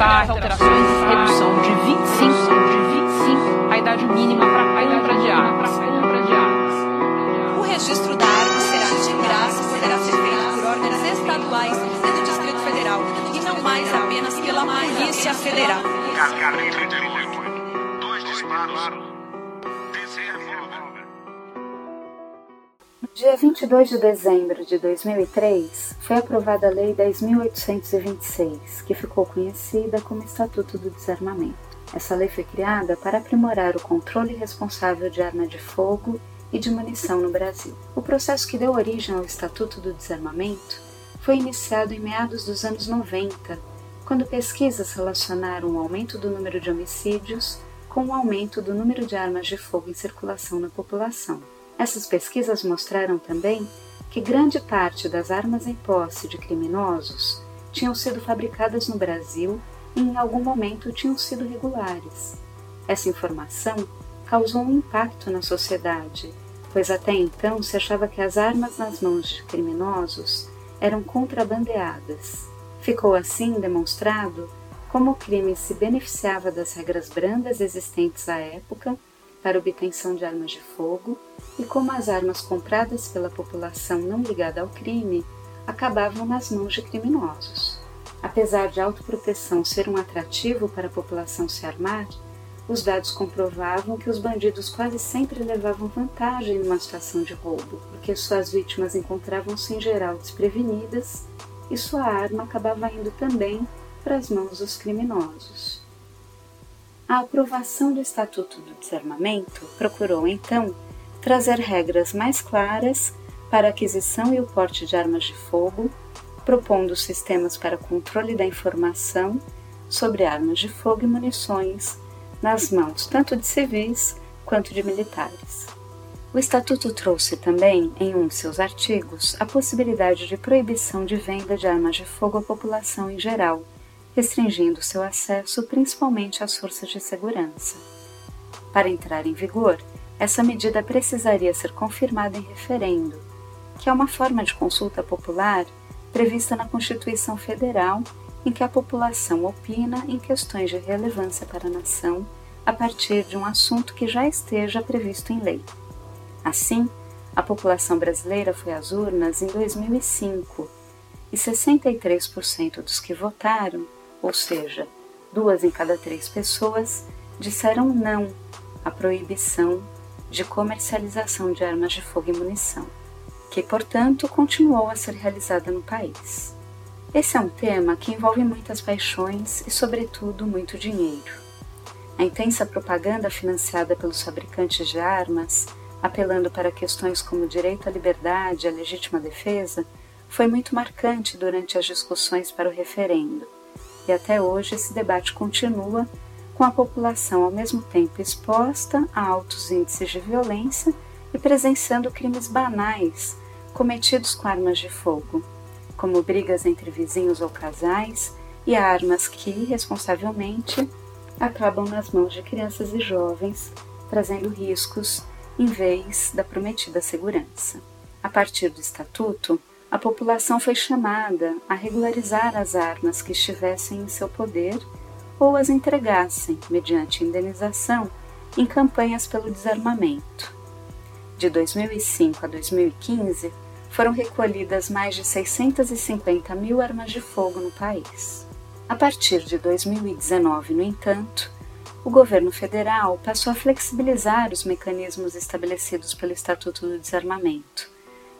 As alterações, redução de 25, de 25 a idade mínima para a compra de armas. O registro da arma será de graça e poderá ser feito por órgãos estaduais e do Distrito Federal e não mais apenas pela Polícia Federal. Calibre 38. Dois disparos. Dia 22 de dezembro de 2003, foi aprovada a Lei 10.826, que ficou conhecida como Estatuto do Desarmamento. Essa lei foi criada para aprimorar o controle responsável de arma de fogo e de munição no Brasil. O processo que deu origem ao Estatuto do Desarmamento foi iniciado em meados dos anos 90, quando pesquisas relacionaram o aumento do número de homicídios com o aumento do número de armas de fogo em circulação na população. Essas pesquisas mostraram também que grande parte das armas em posse de criminosos tinham sido fabricadas no Brasil e em algum momento tinham sido regulares. Essa informação causou um impacto na sociedade, pois até então se achava que as armas nas mãos de criminosos eram contrabandeadas. Ficou assim demonstrado como o crime se beneficiava das regras brandas existentes à época para obtenção de armas de fogo e como as armas compradas pela população não ligada ao crime acabavam nas mãos de criminosos. Apesar de autoproteção ser um atrativo para a população se armar, os dados comprovavam que os bandidos quase sempre levavam vantagem numa situação de roubo, porque suas vítimas encontravam-se em geral desprevenidas e sua arma acabava indo também para as mãos dos criminosos. A aprovação do Estatuto do Desarmamento procurou, então, trazer regras mais claras para a aquisição e o porte de armas de fogo, propondo sistemas para controle da informação sobre armas de fogo e munições nas mãos tanto de civis quanto de militares. O Estatuto trouxe também, em um de seus artigos, a possibilidade de proibição de venda de armas de fogo à população em geral, restringindo seu acesso principalmente às forças de segurança. Para entrar em vigor, essa medida precisaria ser confirmada em referendo, que é uma forma de consulta popular prevista na Constituição Federal em que a população opina em questões de relevância para a nação a partir de um assunto que já esteja previsto em lei. Assim, a população brasileira foi às urnas em 2005 e 63% dos que votaram, ou seja, duas em cada três pessoas, disseram não à proibição de comercialização de armas de fogo e munição, que, portanto, continuou a ser realizada no país. Esse é um tema que envolve muitas paixões e, sobretudo, muito dinheiro. A intensa propaganda financiada pelos fabricantes de armas, apelando para questões como direito à liberdade e a legítima defesa, foi muito marcante durante as discussões para o referendo. E até hoje esse debate continua, com a população ao mesmo tempo exposta a altos índices de violência e presenciando crimes banais cometidos com armas de fogo como brigas entre vizinhos ou casais, e armas que, irresponsavelmente, acabam nas mãos de crianças e jovens, trazendo riscos em vez da prometida segurança. A partir do Estatuto, a população foi chamada a regularizar as armas que estivessem em seu poder ou as entregassem, mediante indenização, em campanhas pelo desarmamento. De 2005 a 2015, foram recolhidas mais de 650 mil armas de fogo no país. A partir de 2019, no entanto, o governo federal passou a flexibilizar os mecanismos estabelecidos pelo Estatuto do Desarmamento,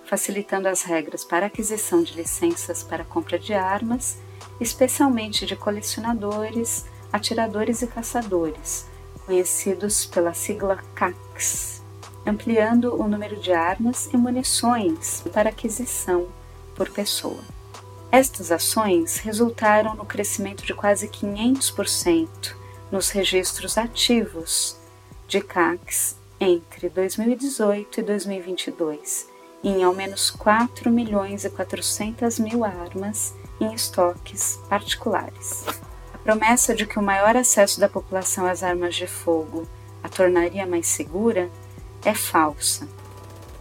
facilitando as regras para aquisição de licenças para compra de armas, especialmente de colecionadores, atiradores e caçadores, conhecidos pela sigla CACs ampliando o número de armas e munições para aquisição por pessoa. Estas ações resultaram no crescimento de quase 500% nos registros ativos de CACs entre 2018 e 2022, e em ao menos 4 milhões e 400 mil armas em estoques particulares. A promessa de que o maior acesso da população às armas de fogo a tornaria mais segura é falsa.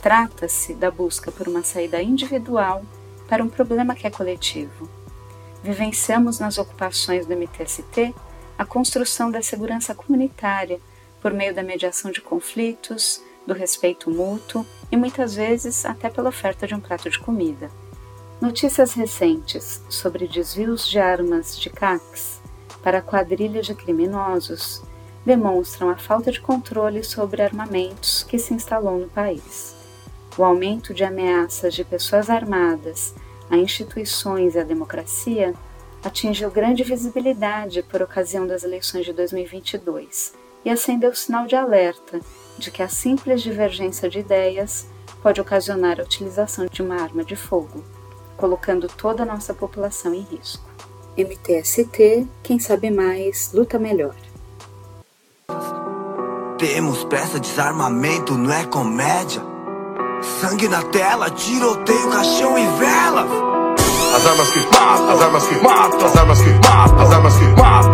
Trata-se da busca por uma saída individual para um problema que é coletivo. Vivenciamos nas ocupações do MTST a construção da segurança comunitária por meio da mediação de conflitos, do respeito mútuo e muitas vezes até pela oferta de um prato de comida. Notícias recentes sobre desvios de armas de CACs para quadrilhas de criminosos demonstram a falta de controle sobre armamentos que se instalou no país. O aumento de ameaças de pessoas armadas a instituições e a democracia atingiu grande visibilidade por ocasião das eleições de 2022 e acendeu o sinal de alerta de que a simples divergência de ideias pode ocasionar a utilização de uma arma de fogo, colocando toda a nossa população em risco. MTST, quem sabe mais, luta melhor. Temos pressa, desarmamento, não é comédia. Sangue na tela, tiroteio, caixão e velas. As armas que matam, as armas que matam, as armas que matam, as armas que matam.